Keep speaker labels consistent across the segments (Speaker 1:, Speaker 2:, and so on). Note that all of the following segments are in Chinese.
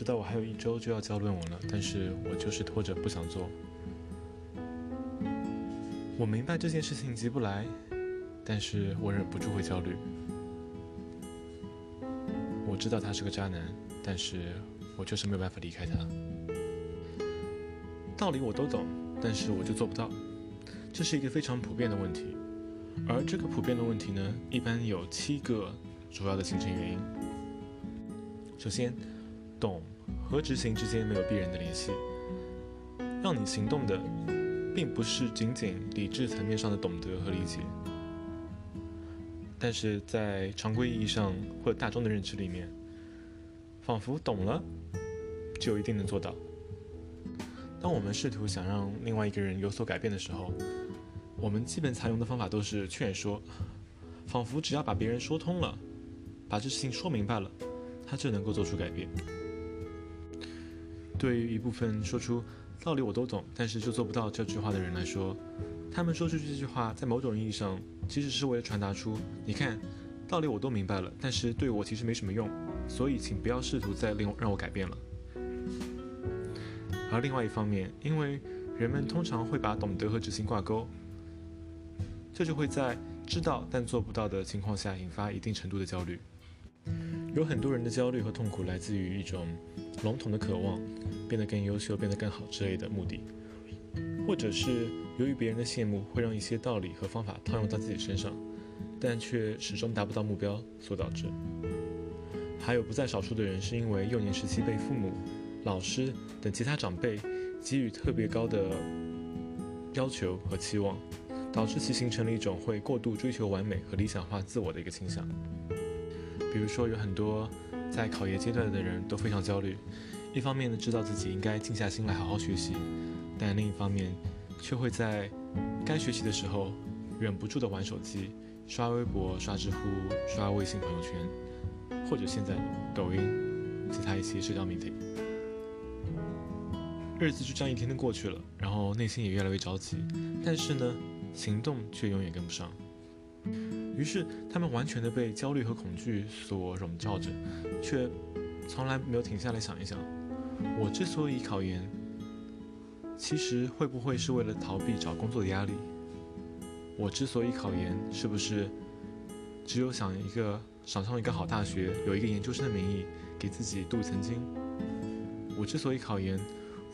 Speaker 1: 知道我还有一周就要交论文了，但是我就是拖着不想做。我明白这件事情急不来，但是我忍不住会焦虑。我知道他是个渣男，但是我就是没有办法离开他。道理我都懂，但是我就做不到。这是一个非常普遍的问题，而这个普遍的问题呢，一般有七个主要的形成原因。首先，懂和执行之间没有必然的联系。让你行动的，并不是仅仅理智层面上的懂得和理解。但是在常规意义上或大众的认知里面，仿佛懂了就一定能做到。当我们试图想让另外一个人有所改变的时候，我们基本采用的方法都是劝说，仿佛只要把别人说通了，把这事情说明白了，他就能够做出改变。对于一部分说出道理我都懂，但是就做不到这句话的人来说，他们说出这句话，在某种意义上。其实是为了传达出，你看，道理我都明白了，但是对我其实没什么用，所以请不要试图再令让我改变了。而另外一方面，因为人们通常会把懂得和执行挂钩，这就会在知道但做不到的情况下引发一定程度的焦虑。有很多人的焦虑和痛苦来自于一种笼统的渴望，变得更优秀、变得更好之类的目的。或者是由于别人的羡慕，会让一些道理和方法套用到自己身上，但却始终达不到目标所导致。还有不在少数的人，是因为幼年时期被父母、老师等其他长辈给予特别高的要求和期望，导致其形成了一种会过度追求完美和理想化自我的一个倾向。比如说，有很多在考研阶段的人都非常焦虑，一方面呢，知道自己应该静下心来好好学习。但另一方面，却会在该学习的时候，忍不住的玩手机、刷微博、刷知乎、刷微信朋友圈，或者现在抖音，其他一些社交媒体。日子就这样一天天过去了，然后内心也越来越着急，但是呢，行动却永远跟不上。于是他们完全的被焦虑和恐惧所笼罩着，却从来没有停下来想一想：我之所以考研。其实会不会是为了逃避找工作的压力？我之所以考研，是不是只有想一个想上一个好大学，有一个研究生的名义，给自己镀一层金？我之所以考研，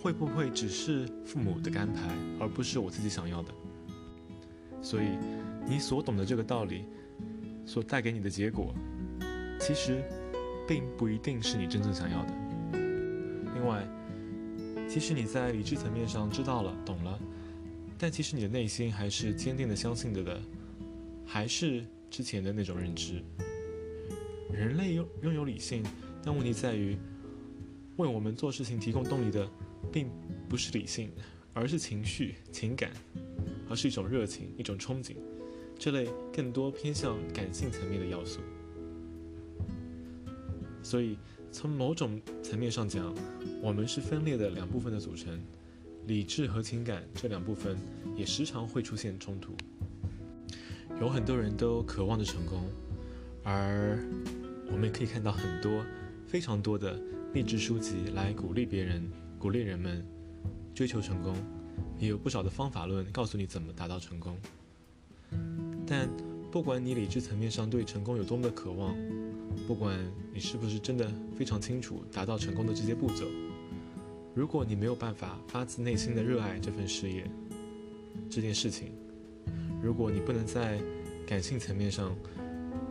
Speaker 1: 会不会只是父母的安排，而不是我自己想要的？所以，你所懂的这个道理，所带给你的结果，其实并不一定是你真正想要的。另外。即使你在理智层面上知道了、懂了，但其实你的内心还是坚定的相信着的，还是之前的那种认知。人类拥拥有理性，但问题在于，为我们做事情提供动力的，并不是理性，而是情绪、情感，而是一种热情、一种憧憬，这类更多偏向感性层面的要素。所以。从某种层面上讲，我们是分裂的两部分的组成，理智和情感这两部分也时常会出现冲突。有很多人都渴望着成功，而我们可以看到很多、非常多的励志书籍来鼓励别人、鼓励人们追求成功，也有不少的方法论告诉你怎么达到成功。但不管你理智层面上对成功有多么的渴望，不管你是不是真的非常清楚达到成功的这些步骤，如果你没有办法发自内心的热爱这份事业、这件事情，如果你不能在感性层面上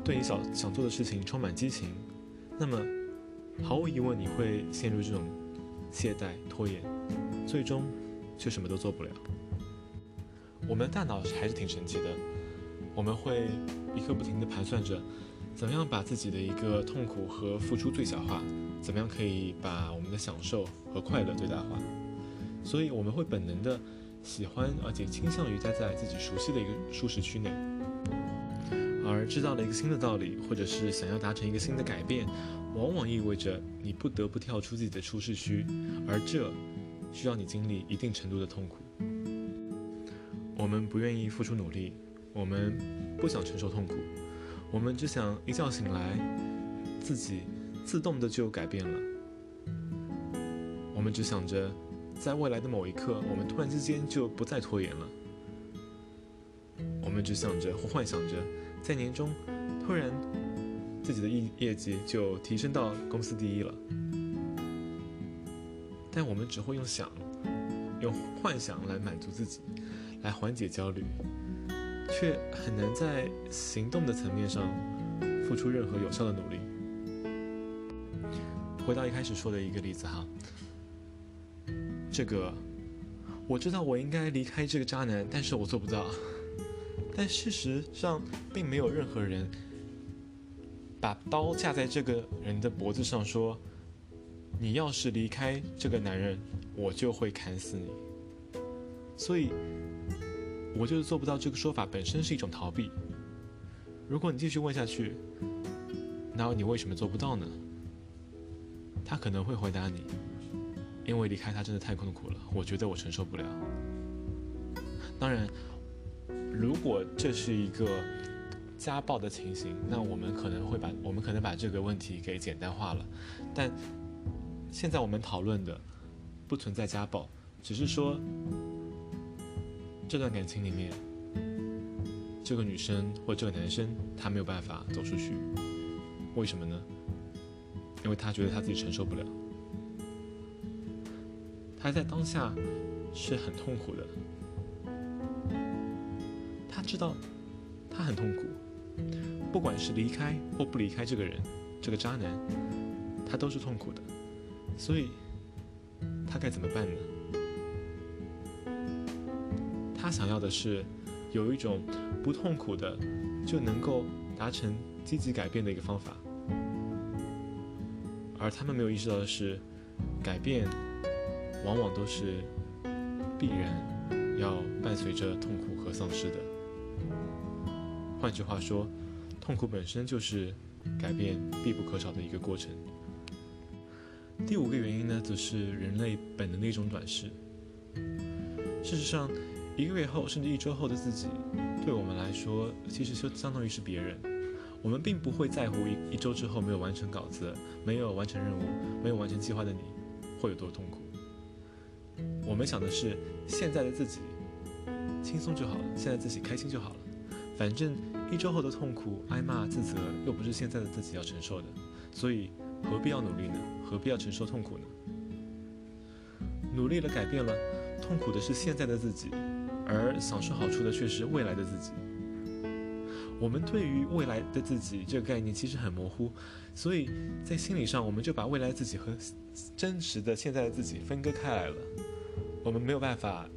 Speaker 1: 对你想想做的事情充满激情，那么毫无疑问你会陷入这种懈怠、拖延，最终却什么都做不了。我们的大脑还是挺神奇的，我们会一刻不停地盘算着。怎么样把自己的一个痛苦和付出最小化？怎么样可以把我们的享受和快乐最大化？所以我们会本能的喜欢，而且倾向于待在自己熟悉的一个舒适区内。而知道了一个新的道理，或者是想要达成一个新的改变，往往意味着你不得不跳出自己的舒适区，而这需要你经历一定程度的痛苦。我们不愿意付出努力，我们不想承受痛苦。我们只想一觉醒来，自己自动的就改变了。我们只想着在未来的某一刻，我们突然之间就不再拖延了。我们只想着或幻想着，在年终突然自己的业业绩就提升到公司第一了。但我们只会用想、用幻想来满足自己，来缓解焦虑，却很难在行动的层面上付出任何有效的努力。回到一开始说的一个例子哈，这个我知道我应该离开这个渣男，但是我做不到。但事实上，并没有任何人把刀架在这个人的脖子上，说：“你要是离开这个男人，我就会砍死你。”所以，我就是做不到。这个说法本身是一种逃避。如果你继续问下去，那你为什么做不到呢？他可能会回答你：“因为离开他真的太痛苦了，我觉得我承受不了。”当然，如果这是一个家暴的情形，那我们可能会把我们可能把这个问题给简单化了。但现在我们讨论的不存在家暴，只是说这段感情里面，这个女生或这个男生他没有办法走出去，为什么呢？因为他觉得他自己承受不了，他在当下是很痛苦的。他知道他很痛苦，不管是离开或不离开这个人，这个渣男，他都是痛苦的。所以，他该怎么办呢？他想要的是有一种不痛苦的就能够达成积极改变的一个方法。而他们没有意识到的是，改变往往都是必然要伴随着痛苦和丧失的。换句话说，痛苦本身就是改变必不可少的一个过程。第五个原因呢，则是人类本能的一种短视。事实上，一个月后甚至一周后的自己，对我们来说，其实就相当于是别人。我们并不会在乎一一周之后没有完成稿子、没有完成任务、没有完成计划的你会有多痛苦。我们想的是现在的自己轻松就好了，现在自己开心就好了。反正一周后的痛苦、挨骂、自责又不是现在的自己要承受的，所以何必要努力呢？何必要承受痛苦呢？努力了，改变了，痛苦的是现在的自己，而享受好处的却是未来的自己。我们对于未来的自己这个概念其实很模糊，所以在心理上我们就把未来自己和真实的现在的自己分割开来了。我们没有办法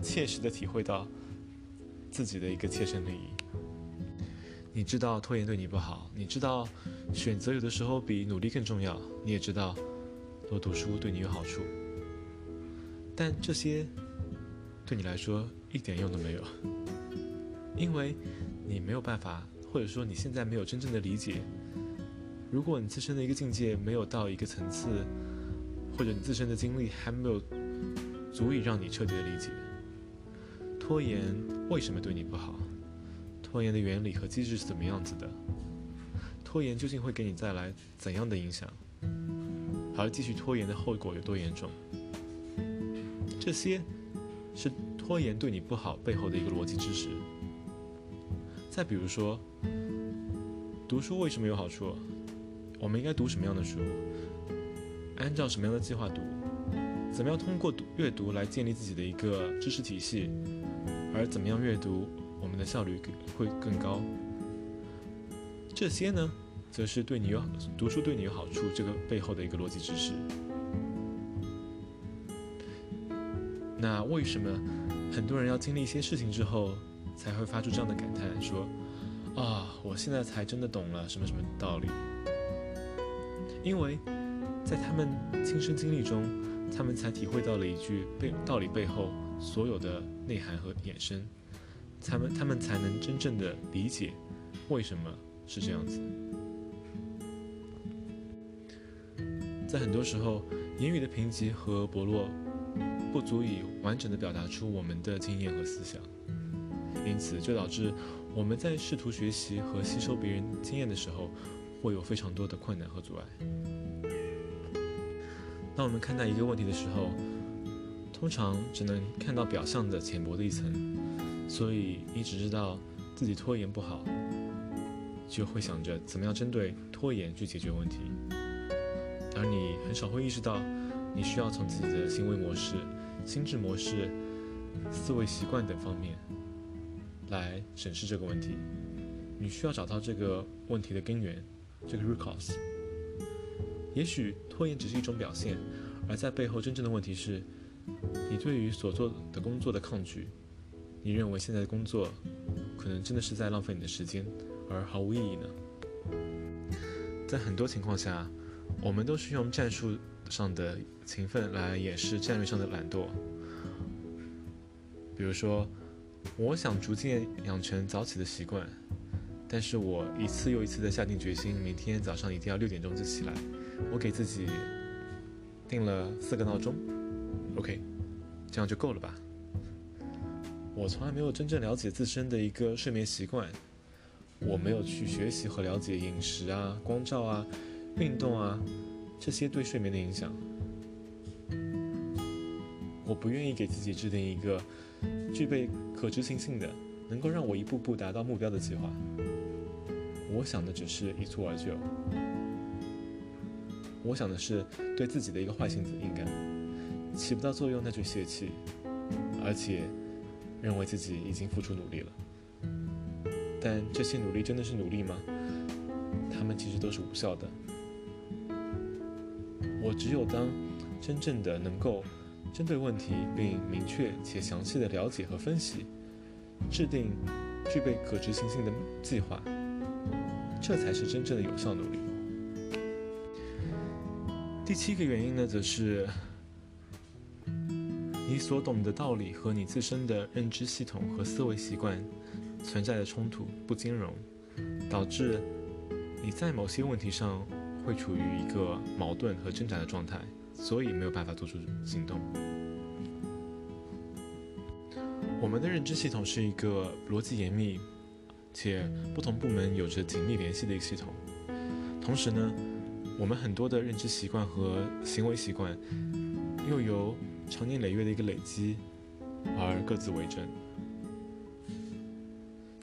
Speaker 1: 切实的体会到自己的一个切身利益。你知道拖延对你不好，你知道选择有的时候比努力更重要，你也知道多读书对你有好处，但这些对你来说一点用都没有，因为。你没有办法，或者说你现在没有真正的理解。如果你自身的一个境界没有到一个层次，或者你自身的经历还没有足以让你彻底的理解，拖延为什么对你不好？拖延的原理和机制是怎么样子的？拖延究竟会给你带来怎样的影响？而继续拖延的后果有多严重？这些是拖延对你不好背后的一个逻辑知识。再比如说，读书为什么有好处？我们应该读什么样的书？按照什么样的计划读？怎么样通过读阅读来建立自己的一个知识体系？而怎么样阅读，的效率会更高？这些呢，则是对你有读书对你有好处这个背后的一个逻辑知识。那为什么很多人要经历一些事情之后？才会发出这样的感叹，说：“啊，我现在才真的懂了什么什么道理。”因为，在他们亲身经历中，他们才体会到了一句背道理背后所有的内涵和衍生，他们他们才能真正的理解为什么是这样子。在很多时候，言语的贫瘠和薄弱，不足以完整的表达出我们的经验和思想。因此，就导致我们在试图学习和吸收别人经验的时候，会有非常多的困难和阻碍。当我们看待一个问题的时候，通常只能看到表象的浅薄的一层，所以你只知道自己拖延不好，就会想着怎么样针对拖延去解决问题，而你很少会意识到，你需要从自己的行为模式、心智模式、思维习惯等方面来审视这个问题。你需要找到这个问题的根源，这个 root cause。也许拖延只是一种表现，而在背后真正的问题是。你对于所做的工作的抗拒，你认为现在的工作可能真的是在浪费你的时间，而毫无意义呢？在很多情况下，我们都是用战术上的勤奋来掩饰战略上的懒惰。比如说，我想逐渐养成早起的习惯，但是我一次又一次的下定决心，明天早上一定要六点钟就起来。我给自己定了四个闹钟。OK，这样就够了吧？我从来没有真正了解自身的一个睡眠习惯，我没有去学习和了解饮食啊、光照啊、运动啊这些对睡眠的影响。我不愿意给自己制定一个具备可执行性的、能够让我一步步达到目标的计划。我想的只是一蹴而就，我想的是对自己的一个坏性子应该。起不到作用，那就泄气，而且认为自己已经付出努力了。但这些努力真的是努力吗？他们其实都是无效的。我只有当真正的能够针对问题并明确且详细的了解和分析，制定具备可执行性的计划，这才是真正的有效努力。第七个原因呢，则是。你所懂的道理和你自身的认知系统和思维习惯存在的冲突不兼容，导致你在某些问题上会处于一个矛盾和挣扎的状态，所以没有办法做出行动。我们的认知系统是一个逻辑严密且不同部门有着紧密联系的一个系统，同时呢，我们很多的认知习惯和行为习惯又由长年累月的一个累积，而各自为政，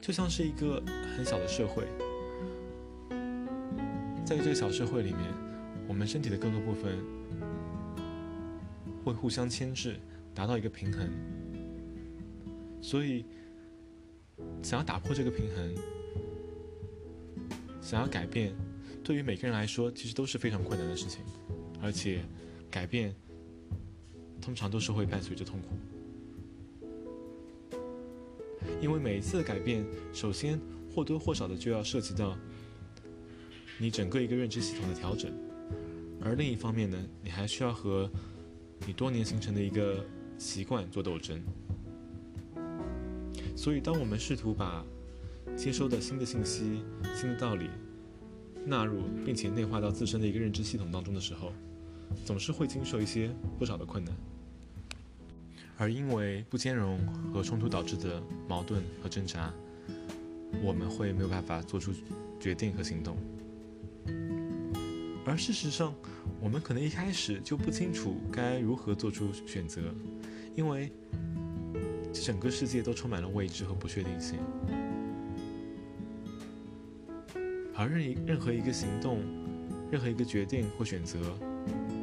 Speaker 1: 就像是一个很小的社会，在这个小社会里面，我们身体的各个部分会互相牵制，达到一个平衡。所以，想要打破这个平衡，想要改变，对于每个人来说，其实都是非常困难的事情，而且改变。通常都是会伴随着痛苦，因为每一次的改变，首先或多或少的就要涉及到你整个一个认知系统的调整，而另一方面呢，你还需要和你多年形成的一个习惯做斗争。所以，当我们试图把接收的新的信息、新的道理纳入并且内化到自身的一个认知系统当中的时候，总是会经受一些不少的困难。而因为不兼容和冲突导致的矛盾和挣扎，我们会没有办法做出决定和行动。而事实上，我们可能一开始就不清楚该如何做出选择，因为整个世界都充满了未知和不确定性。而任一任何一个行动、任何一个决定或选择，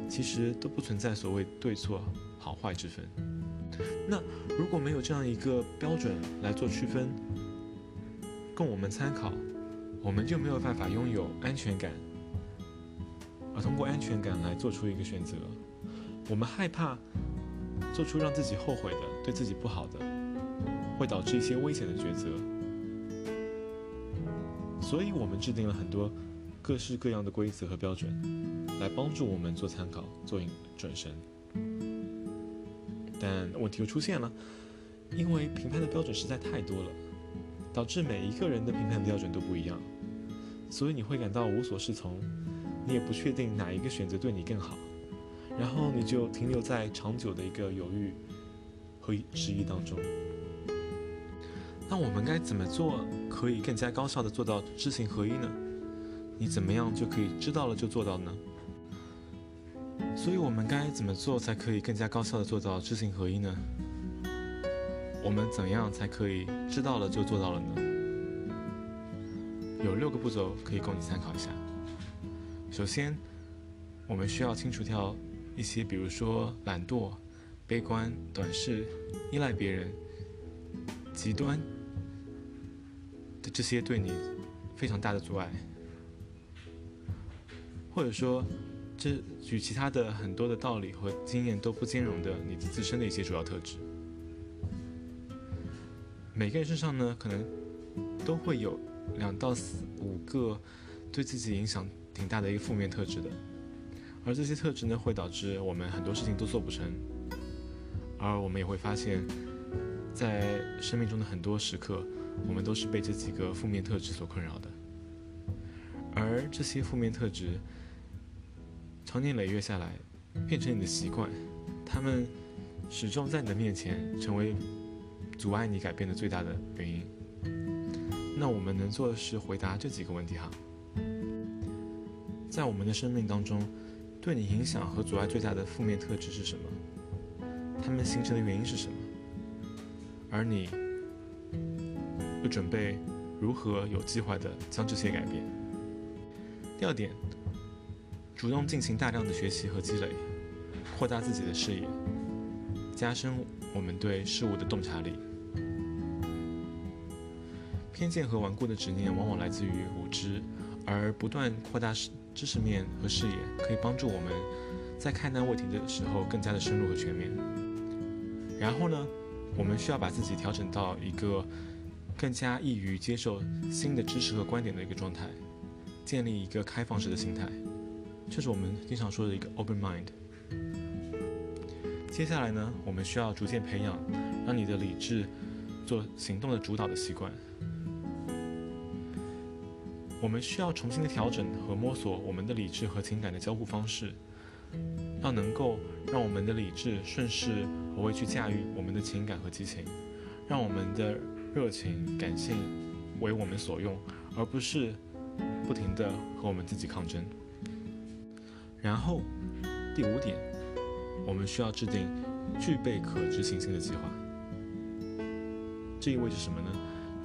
Speaker 1: 其实都不存在所谓对错、好坏之分。那如果没有这样一个标准来做区分，供我们参考，我们就没有办法拥有安全感，而通过安全感来做出一个选择。我们害怕做出让自己后悔的、对自己不好的，会导致一些危险的抉择，所以我们制定了很多各式各样的规则和标准，来帮助我们做参考、做准绳。但问题又出现了，因为评判的标准实在太多了，导致每一个人的评判标准都不一样，所以你会感到无所适从，你也不确定哪一个选择对你更好，然后你就停留在长久的一个犹豫和质疑当中。那我们该怎么做可以更加高效的做到知行合一呢？你怎么样就可以知道了就做到呢？所以，我们该怎么做才可以更加高效的做到知行合一呢？我们怎样才可以知道了就做到了呢？有六个步骤可以供你参考一下。首先，我们需要清除掉一些，比如说懒惰、悲观、短视、依赖别人、极端的这些对你非常大的阻碍，或者说。这与其他的很多的道理和经验都不兼容的你的自身的一些主要特质。每个人身上呢，可能都会有两到四五个对自己影响挺大的一个负面特质的，而这些特质呢，会导致我们很多事情都做不成，而我们也会发现，在生命中的很多时刻，我们都是被这几个负面特质所困扰的，而这些负面特质。长年累月下来，变成你的习惯，他们始终在你的面前成为阻碍你改变的最大的原因。那我们能做的是回答这几个问题哈。在我们的生命当中，对你影响和阻碍最大的负面特质是什么？它们形成的原因是什么？而你又准备如何有计划的将这些改变？第二点。主动进行大量的学习和积累，扩大自己的视野，加深我们对事物的洞察力。偏见和顽固的执念往往来自于无知，而不断扩大知识面和视野，可以帮助我们在看待问题的时候更加的深入和全面。然后呢，我们需要把自己调整到一个更加易于接受新的知识和观点的一个状态，建立一个开放式的心态。这是我们经常说的一个 open mind。接下来呢，我们需要逐渐培养，让你的理智做行动的主导的习惯。我们需要重新的调整和摸索我们的理智和情感的交互方式，要能够让我们的理智顺势而为去驾驭我们的情感和激情，让我们的热情感性为我们所用，而不是不停的和我们自己抗争。然后，第五点，我们需要制定具备可执行性的计划。这意味着什么呢？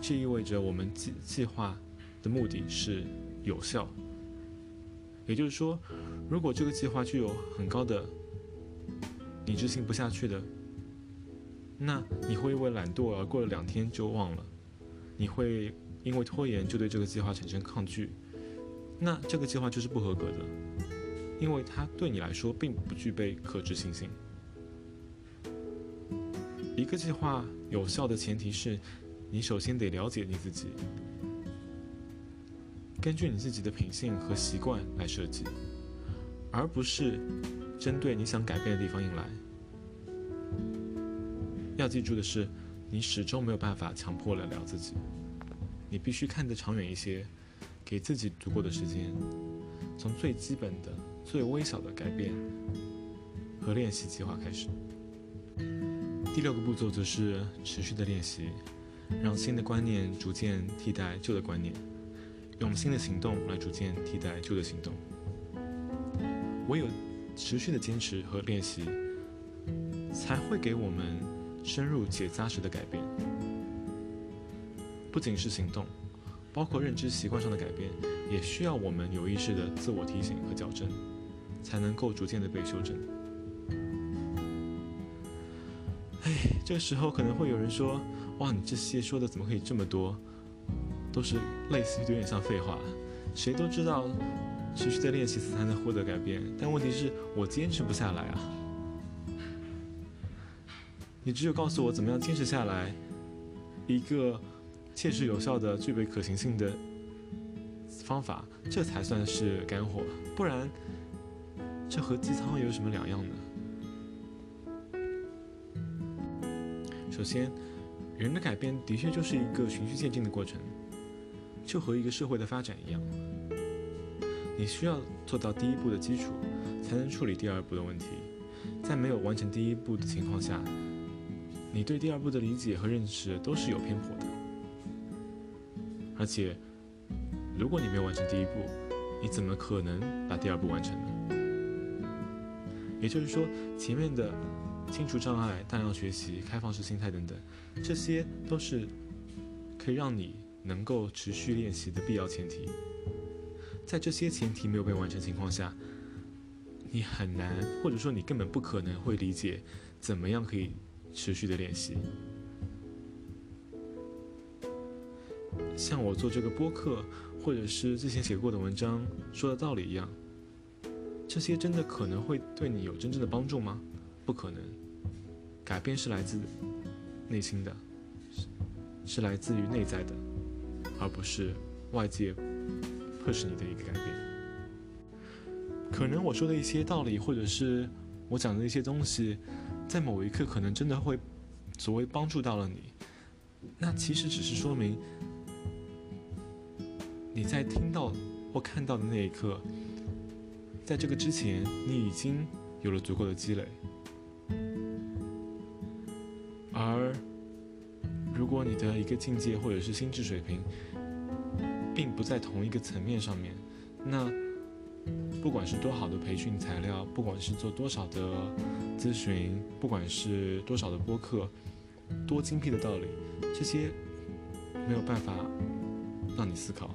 Speaker 1: 这意味着我们计计划的目的是有效。也就是说，如果这个计划具有很高的你执行不下去的，那你会因为懒惰而过了两天就忘了，你会因为拖延就对这个计划产生抗拒，那这个计划就是不合格的。因为它对你来说并不具备可执行性。一个计划有效的前提是，你首先得了解你自己，根据你自己的品性和习惯来设计，而不是针对你想改变的地方硬来。要记住的是，你始终没有办法强迫了了自己，你必须看得长远一些，给自己足够的时间，从最基本的。最微小的改变和练习计划开始。第六个步骤则是持续的练习，让新的观念逐渐替代旧的观念，用新的行动来逐渐替代旧的行动。唯有持续的坚持和练习，才会给我们深入且扎实的改变。不仅是行动，包括认知习惯上的改变，也需要我们有意识的自我提醒和矫正。才能够逐渐的被修正。哎，这个时候可能会有人说：“哇，你这些说的怎么可以这么多？都是类似于有点像废话。谁都知道，持续的练习才能获得改变。但问题是我坚持不下来啊！你只有告诉我怎么样坚持下来，一个切实有效的、具备可行性的方法，这才算是干货。不然。”这和鸡汤有什么两样呢？首先，人的改变的确就是一个循序渐进的过程，就和一个社会的发展一样。你需要做到第一步的基础，才能处理第二步的问题。在没有完成第一步的情况下，你对第二步的理解和认识都是有偏颇的。而且，如果你没有完成第一步，你怎么可能把第二步完成呢？也就是说，前面的清除障碍、大量学习、开放式心态等等，这些都是可以让你能够持续练习的必要前提。在这些前提没有被完成情况下，你很难，或者说你根本不可能会理解怎么样可以持续的练习。像我做这个播客，或者是之前写过的文章说的道理一样，这些真的可能会对你有真正的帮助吗？不可能。改变是来自内心的，是来自于内在的，而不是外界迫使你的一个改变。可能我说的一些道理，或者是我讲的一些东西，在某一刻可能真的会所谓帮助到了你，那其实只是说明。你在听到或看到的那一刻，在这个之前，你已经有了足够的积累。而如果你的一个境界或者是心智水平，并不在同一个层面上面，那不管是多好的培训材料，不管是做多少的咨询，不管是多少的播客，多精辟的道理，这些没有办法让你思考。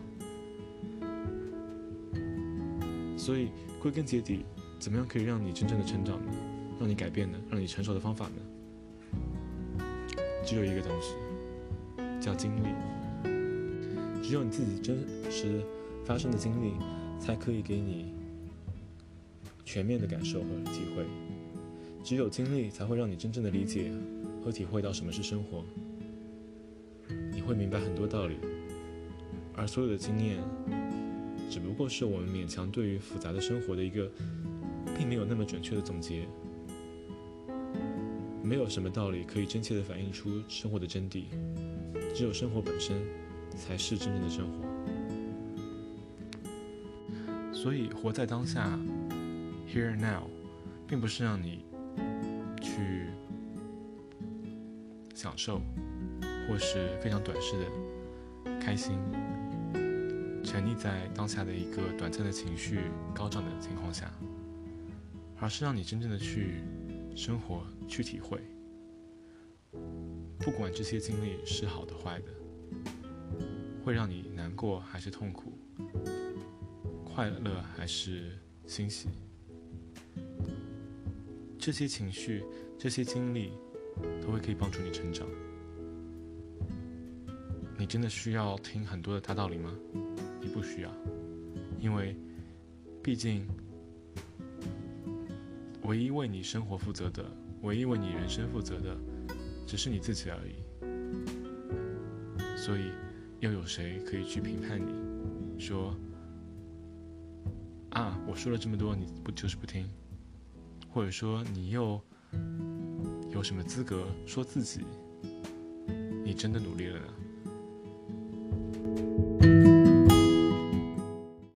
Speaker 1: 所以归根结底，怎么样可以让你真正的成长呢？让你改变呢？让你成熟的方法呢？只有一个东西，叫经历。只有你自己真实发生的经历，才可以给你全面的感受和体会。只有经历，才会让你真正的理解和体会到什么是生活。你会明白很多道理，而所有的经验。只不过是我们勉强对于复杂的生活的一个，并没有那么准确的总结。没有什么道理可以真切地反映出生活的真谛，只有生活本身才是真正的生活。所以，活在当下，here now，并不是让你去享受，或是非常短视的开心。沉溺在当下的一个短暂的情绪高涨的情况下，而是让你真正的去生活、去体会，不管这些经历是好的、坏的，会让你难过还是痛苦，快乐还是欣喜，这些情绪、这些经历都会可以帮助你成长。你真的需要听很多的大道理吗？你不需要，因为毕竟唯一为你生活负责的、唯一为你人生负责的，只是你自己而已。所以，又有谁可以去评判你？说啊，我说了这么多，你不就是不听？或者说，你又有什么资格说自己你真的努力了呢？